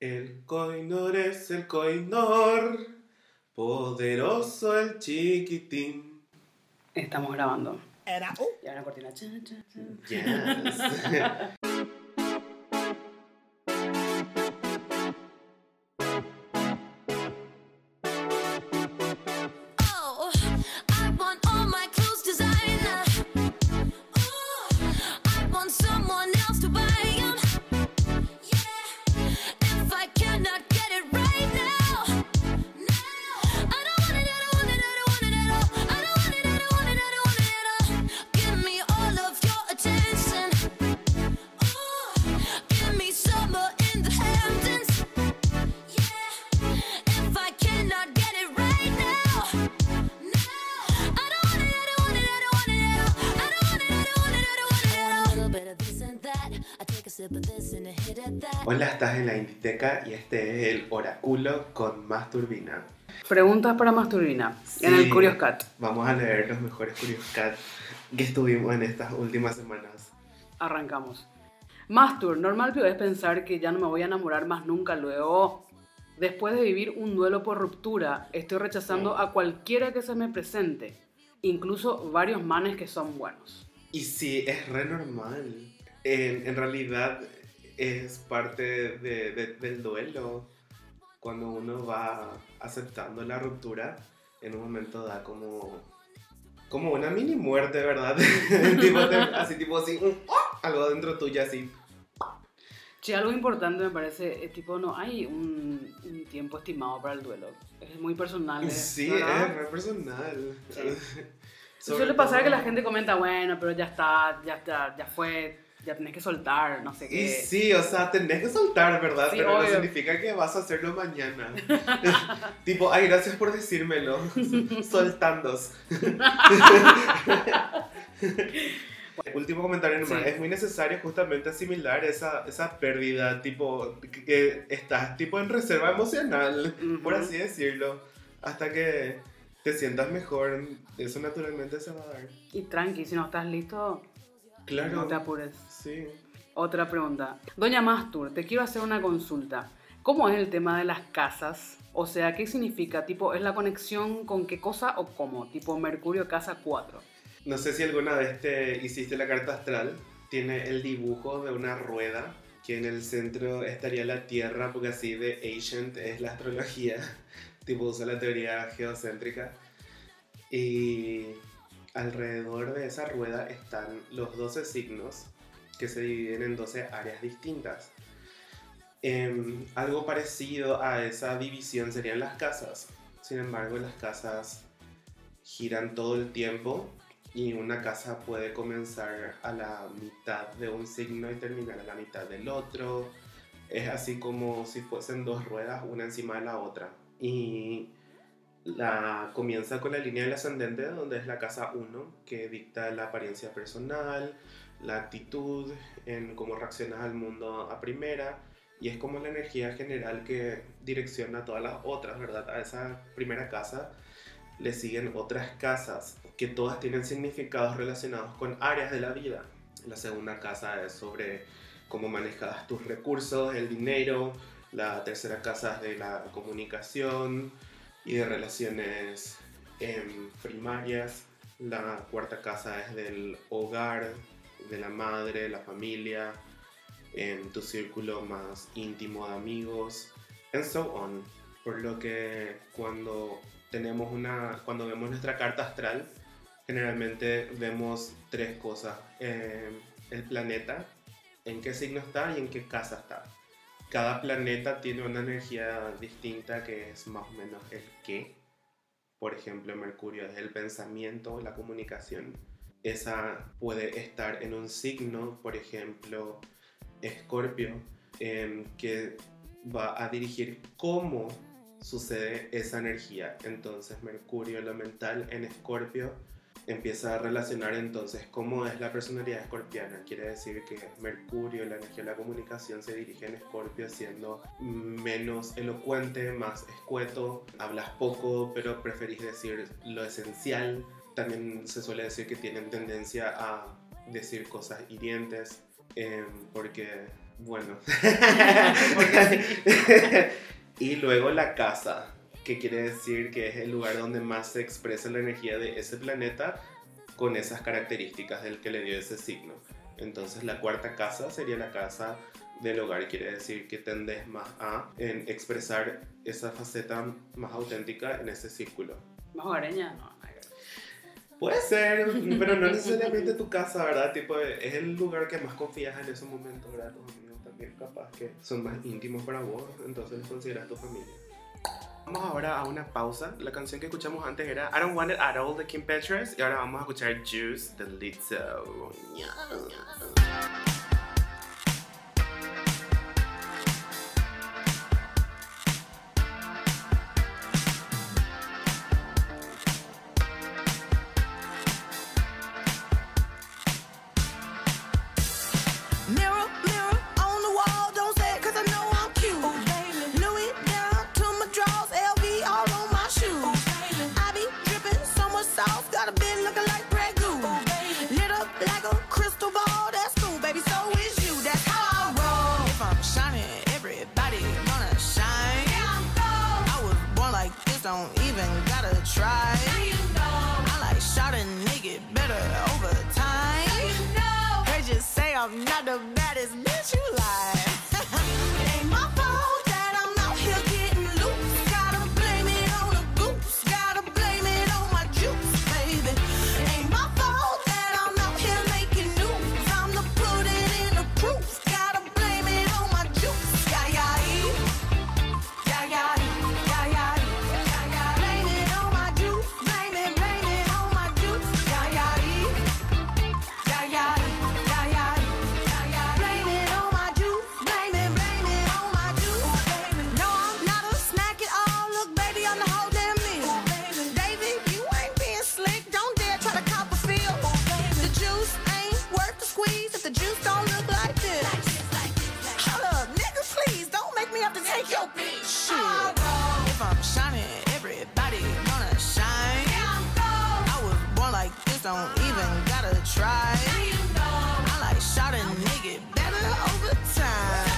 El coinor es el coinor, poderoso el chiquitín. Estamos grabando. Era. Y ahora cortina. Cha, cha, cha. Yes. Hola, estás en la Inditeca y este es el oráculo con más turbina. Preguntas para Masturbina. En Sí. el Curious Cat. Vamos a leer los mejores Curious Cat que estuvimos en estas últimas semanas. Arrancamos. Mastur, normal es pensar que ya no me voy a enamorar más nunca luego. Después de vivir un duelo por ruptura, estoy rechazando a cualquiera que se me presente. Incluso varios manes que son buenos. Y sí, es re normal. En, en realidad es parte de- de- del duelo. Cuando uno va aceptando la ruptura, en un momento da como, como una mini muerte, ¿verdad? Tipo, así tipo así, un, ¡oh! algo dentro tuyo así. Che, algo importante me parece, es tipo, no hay un, un tiempo estimado para el duelo. Es muy personal. es- Sí, ¿verdad? es re personal. Sí. Suele pasar todo- que la gente comenta, bueno, pero ya está, ya está, ya fue, ya tenés que soltar, no sé Y qué. sí, o sea, tenés que soltar, ¿verdad? Sí, Pero no obvio. significa que vas a hacerlo mañana. tipo, ay, gracias por decírmelo. Soltandos. Último comentario nomás. Sí. Es muy necesario justamente asimilar esa, esa pérdida, tipo, que- estás tipo en reserva emocional, por Ujú. así decirlo, hasta que te sientas mejor. Eso naturalmente se va a dar. Y tranqui, si no estás listo, Claro. no te apures. Sí. Otra pregunta. Doña Mastur, te quiero hacer una consulta. ¿Cómo es el tema de las casas? O sea, ¿qué significa? Tipo, ¿es la conexión con qué cosa o cómo? Tipo, Mercurio casa 4. No sé si alguna vez te hiciste la carta astral. Tiene el dibujo de una rueda que en el centro estaría la Tierra, porque así de ancient es la astrología. tipo usa la teoría geocéntrica. Y alrededor de esa rueda están los 12 signos que se dividen en 12 áreas distintas. Em, algo parecido a esa división serían las casas. Sin embargo, las casas giran todo el tiempo y una casa puede comenzar a la mitad de un signo y terminar a la mitad del otro. Es así como si fuesen dos ruedas, una encima de la otra. Y la comienza con la línea del ascendente, donde es la casa 1, que dicta la apariencia personal, la actitud, en cómo reaccionas al mundo a primera. Y es como la energía general que direcciona a todas las otras, ¿verdad? A esa primera casa le siguen otras casas que todas tienen significados relacionados con áreas de la vida. La segunda casa es sobre cómo manejas tus recursos, el dinero. La tercera casa es de la comunicación y de relaciones em, primarias. La cuarta casa es del hogar, de la madre, la familia, en tu círculo más íntimo de amigos, and so on. Por lo que cuando tenemos una, cuando vemos nuestra carta astral, generalmente vemos tres cosas. Eh, el planeta, en qué signo está y en qué casa está. Cada planeta tiene una energía distinta que es más o menos el qué. Por ejemplo, Mercurio es el pensamiento, la comunicación. Esa puede estar en un signo, por ejemplo, Escorpio, em, que va a dirigir cómo sucede esa energía. Entonces Mercurio elemental en Escorpio empieza a relacionar entonces cómo es la personalidad escorpiana. Quiere decir que Mercurio, la energía de la comunicación, se dirige en Escorpio siendo menos elocuente, más escueto, hablas poco, pero preferís decir lo esencial. También se suele decir que tienen tendencia a decir cosas hirientes, em, porque Bueno. y luego la casa, que quiere decir que es el lugar donde más se expresa la energía de ese planeta con esas características del que le dio ese signo. Entonces la cuarta casa sería la casa del hogar, quiere decir que tendes más a en expresar esa faceta más auténtica en ese círculo. ¿Más hogareña? No. Puede ser, pero no necesariamente tu casa, ¿verdad? Tipo, es el lugar que más confías en ese momento, ¿verdad? Tus amigos también capaz que son más íntimos para vos, entonces los consideras tu familia. Vamos ahora a una pausa. La canción que escuchamos antes era I Don't Want It At All de Kim Petras y ahora vamos a escuchar Juice de Lizzo.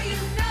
you know.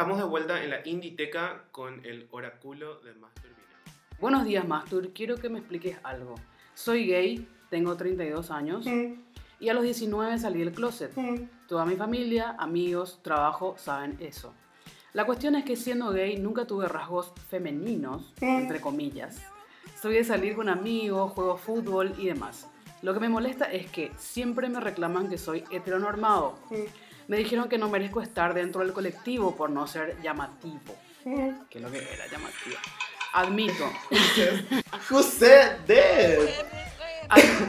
Estamos de vuelta en la Inditeca con el oráculo de Master Villa. Buenos días, Mastur. Quiero que me expliques algo. Soy gay, tengo 32 años y a los 19 salí del closet. Toda mi familia, amigos, trabajo saben eso. La cuestión es que siendo gay nunca tuve rasgos femeninos, entre comillas. Soy de salir con amigos, juego fútbol y demás. Lo que me molesta es que siempre me reclaman que soy heteronormado. Me dijeron que no merezco estar dentro del colectivo por no ser llamativo. Que es lo que era llamativo. Admito, José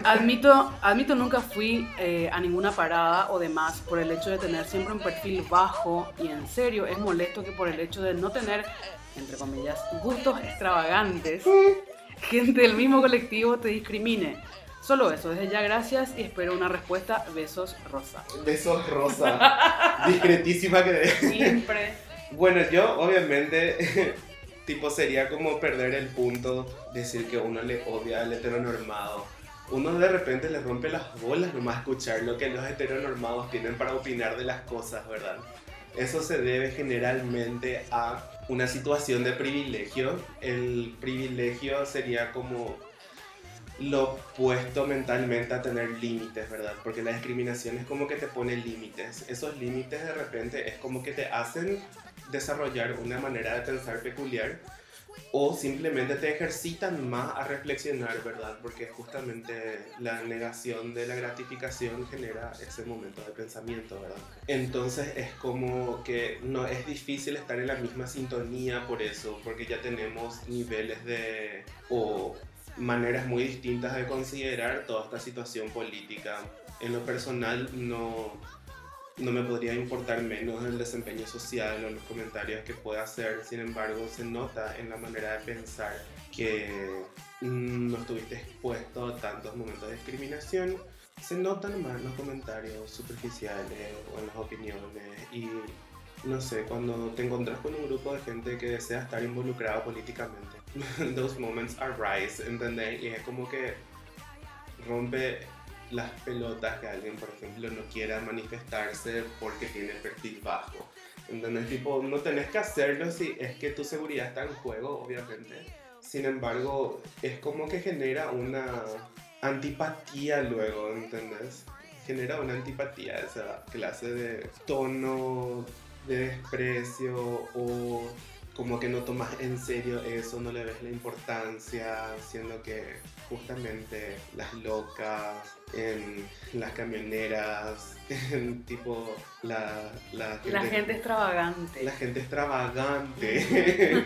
admito, admito nunca fui eh, a ninguna parada o demás por el hecho de tener siempre un perfil bajo y en serio es molesto que por el hecho de no tener, entre comillas, gustos extravagantes, gente del mismo colectivo te discrimine. Solo eso, desde ya gracias y espero una respuesta. Besos, Rosa. Besos rosa. Discretísima que... Siempre. Bueno, yo obviamente tipo sería como perder el punto, decir que uno le odia al heteronormado. Uno de repente le rompe las bolas nomás escuchar lo que los heteronormados tienen para opinar de las cosas, ¿verdad? Eso se debe generalmente a una situación de privilegio. El privilegio sería como lo opuesto mentalmente a tener límites, ¿verdad? Porque la discriminación es como que te pone límites. Esos límites de repente es como que te hacen desarrollar una manera de pensar peculiar o simplemente te ejercitan más a reflexionar, ¿verdad? Porque justamente la negación de la gratificación genera ese momento de pensamiento, ¿verdad? Entonces es como que no es difícil estar en la misma sintonía por eso, porque ya tenemos niveles de o maneras muy distintas de considerar toda esta situación política. En lo personal no no me podría importar menos el desempeño social o los comentarios que pueda hacer. Sin embargo, se nota en la manera de pensar que mm, no estuviste expuesto a tantos momentos de discriminación. Se notan más los comentarios superficiales o en las opiniones y no sé, cuando te encuentras con un grupo de gente que desea estar involucrado políticamente. Those moments arise, ¿entendés? Y es como que rompe las pelotas que alguien, por ejemplo, no quiera manifestarse porque tiene perfil bajo. ¿Entendés? Tipo, no tenés que hacerlo si es que tu seguridad está en juego, obviamente. Sin embargo, es como que genera una antipatía luego, ¿entendés? Genera una antipatía esa clase de tono de desprecio o como que no tomas en serio eso, no le ves la importancia, siendo que justamente las locas, en las camioneras, en tipo la, la gente, La gente extravagante. la gente extravagante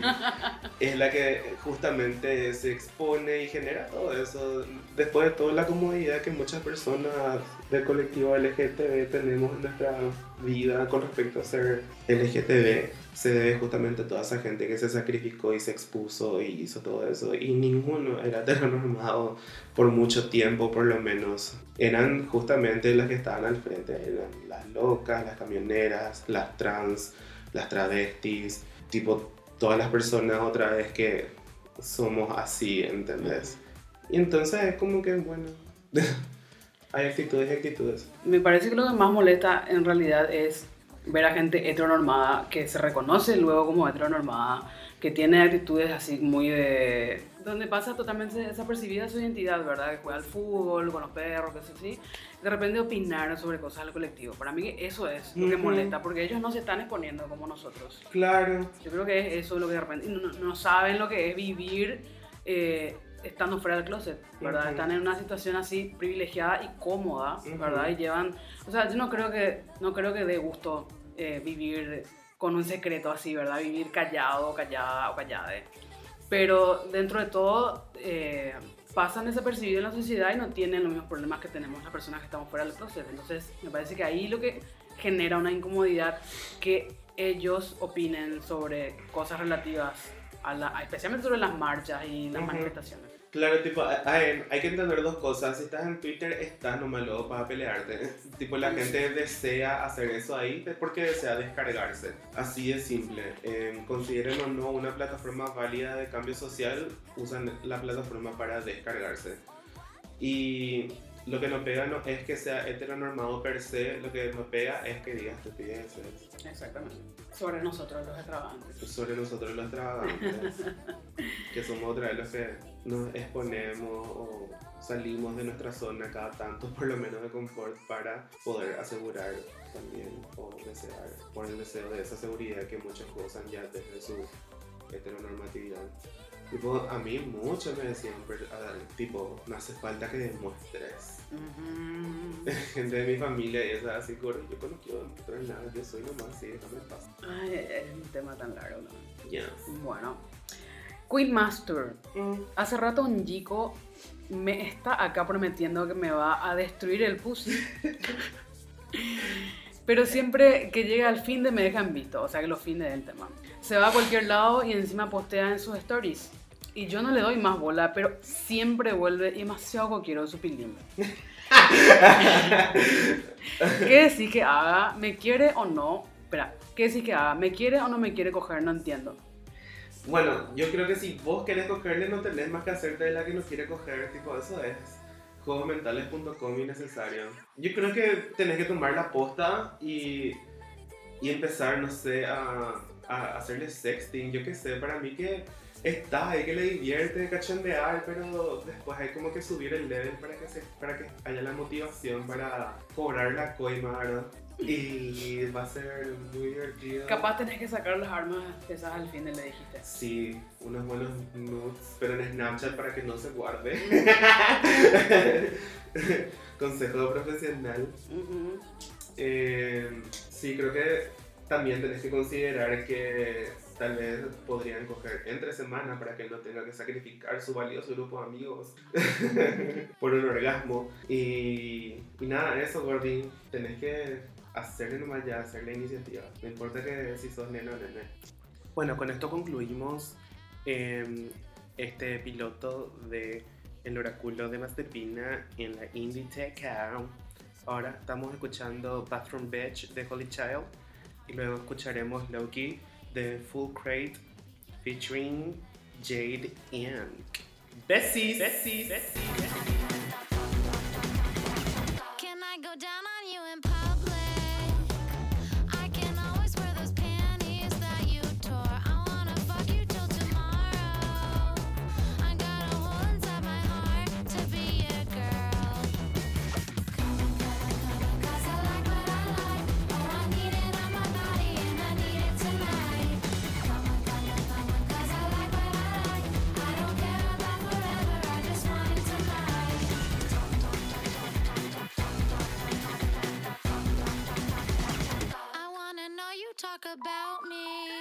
es la que justamente se expone y genera todo eso. Después de toda la comodidad que muchas personas del colectivo LGTB tenemos en nuestra vida con respecto a ser LGTB, se debe justamente a toda esa gente que se sacrificó y se expuso y hizo todo eso. Y ninguno era heteronormado por mucho tiempo, por lo menos. Eran justamente las que estaban al frente, eran las locas, las camioneras, las trans, las travestis, tipo todas las personas otra vez que somos así, ¿entendés? Y entonces es como que, bueno, hay actitudes y actitudes. Me parece que lo que más molesta en realidad es ver a gente heteronormada que se reconoce luego como heteronormada, que tiene actitudes así muy de... donde pasa totalmente desapercibida su identidad, ¿verdad? Que juega al fútbol con los perros, que así. De repente opinar sobre cosas del colectivo. Para mí eso es lo que Ujú. molesta, porque ellos no se están exponiendo como nosotros. Claro, Yo creo que es eso lo que de repente no, no saben lo que es vivir eh, estando fuera del closet, ¿verdad? Ujú. Están en una situación así privilegiada y cómoda, Ujú. ¿verdad? Y llevan, o sea, yo no creo que no creo que dé gusto eh, vivir con un secreto así, ¿verdad? Vivir callado, callada o callada. Pero dentro de todo eh, pasan desapercibidos en la sociedad y no tienen los mismos problemas que tenemos las personas que estamos fuera del closet. Entonces, me parece que ahí lo que genera una incomodidad que ellos opinen sobre cosas relativas a la, especialmente sobre las marchas y las Ujú. manifestaciones. claro, tipo, hay, hay que entender dos cosas. Si estás en Twitter, estás nomás luego para pelearte. Tipo, la gente desea hacer eso ahí porque desea descargarse. Así de simple. Eh, consideren o no una plataforma válida de cambio social, usan la plataforma para descargarse. Y lo que nos pega no es que sea heteronormado per se, lo que nos pega es que diga estupideces Exactamente. Sobre nosotros los extravagantes. sobre nosotros los extravagantes, que somos otra vez los que nos exponemos o salimos de nuestra zona cada tanto, por lo menos de confort, para poder asegurar también o desear, por el deseo de esa seguridad que muchos gozan ya desde su heteronormatividad. Tipo, a mí muchos me decían, tipo, no hace falta que demuestres. Gente de mi familia y es así, gordo, yo no quiero demostrar nada, yo soy nomás así, déjame en paz. Ay, es un tema tan largo, ¿no? Ya. Bueno. Queen Master. Hace rato un chico me está acá prometiendo que me va a destruir el pussy. Pero siempre que llega al fin de me deja en visto, o sea que los fines del tema. Se va a cualquier lado y encima postea en sus stories. Y yo no le doy más bola, pero siempre vuelve y demasiado coquero su pilín. ¿Qué decís que haga? ¿Me quiere o no? Espera, ¿qué decís que haga? ¿Me quiere o no me quiere coger? No entiendo. Bueno, yo creo que si vos querés cogerle no tenés más que hacerte de la que no quiere coger, tipo, eso es juegosmentales.com innecesario. Yo creo que tenés que tomar la posta y, y empezar, no sé, a, a hacerle sexting, yo qué sé, para mí que está ahí, que le divierte cachondear, pero después hay como que subir el level para que, se, para que haya la motivación para cobrar la coima, ¿verdad? Y va a ser muy divertido. Capaz tenés que sacar las armas esas al fin, le dijiste. Sí, unos buenos nudes, pero en Snapchat para que no se guarde. Consejo profesional. Ujú. Eh, sí, creo que también tenés que considerar que tal vez podrían coger entre semana para que él no tenga que sacrificar su valioso grupo de amigos por un orgasmo. Y, y nada, eso, Gordy, tenés que hacerle nomás ya, hacer la iniciativa. No importa que si sos nena o nene. Bueno, con esto concluimos eh, este piloto de El Oráculo de Mazepina en la Inditeca. Ahora estamos escuchando Bathroom Bitch de Holy Child y luego escucharemos Loki de Full Crate featuring Jade Inc. Bessies, Bessies, Can talk about me.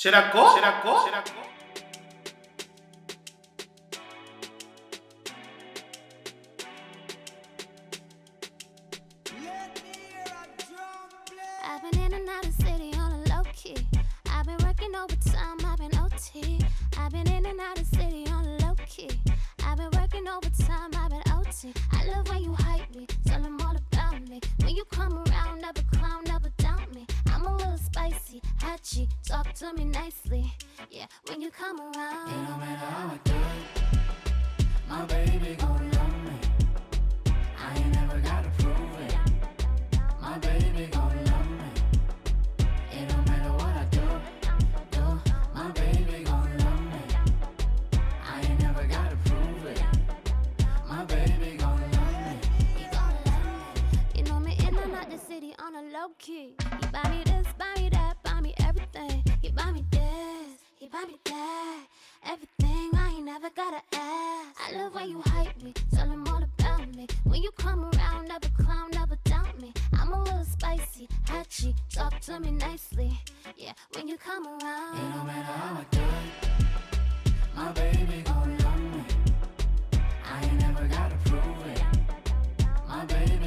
¿Será-co? ¿Será-co? ¿Será-co? I've on a low key. He buy me this, buy me that, buy me everything. He buy me this, he buy me that. Everything I ain't never gotta ask. I love when you hype me, tell him all about me. When you come around, never clown, never doubt me. I'm a little spicy, hatchy, talk to me nicely. Yeah, when you come It around. don't matter how I do it. My baby gon' love me. I ain't never gotta prove it. My baby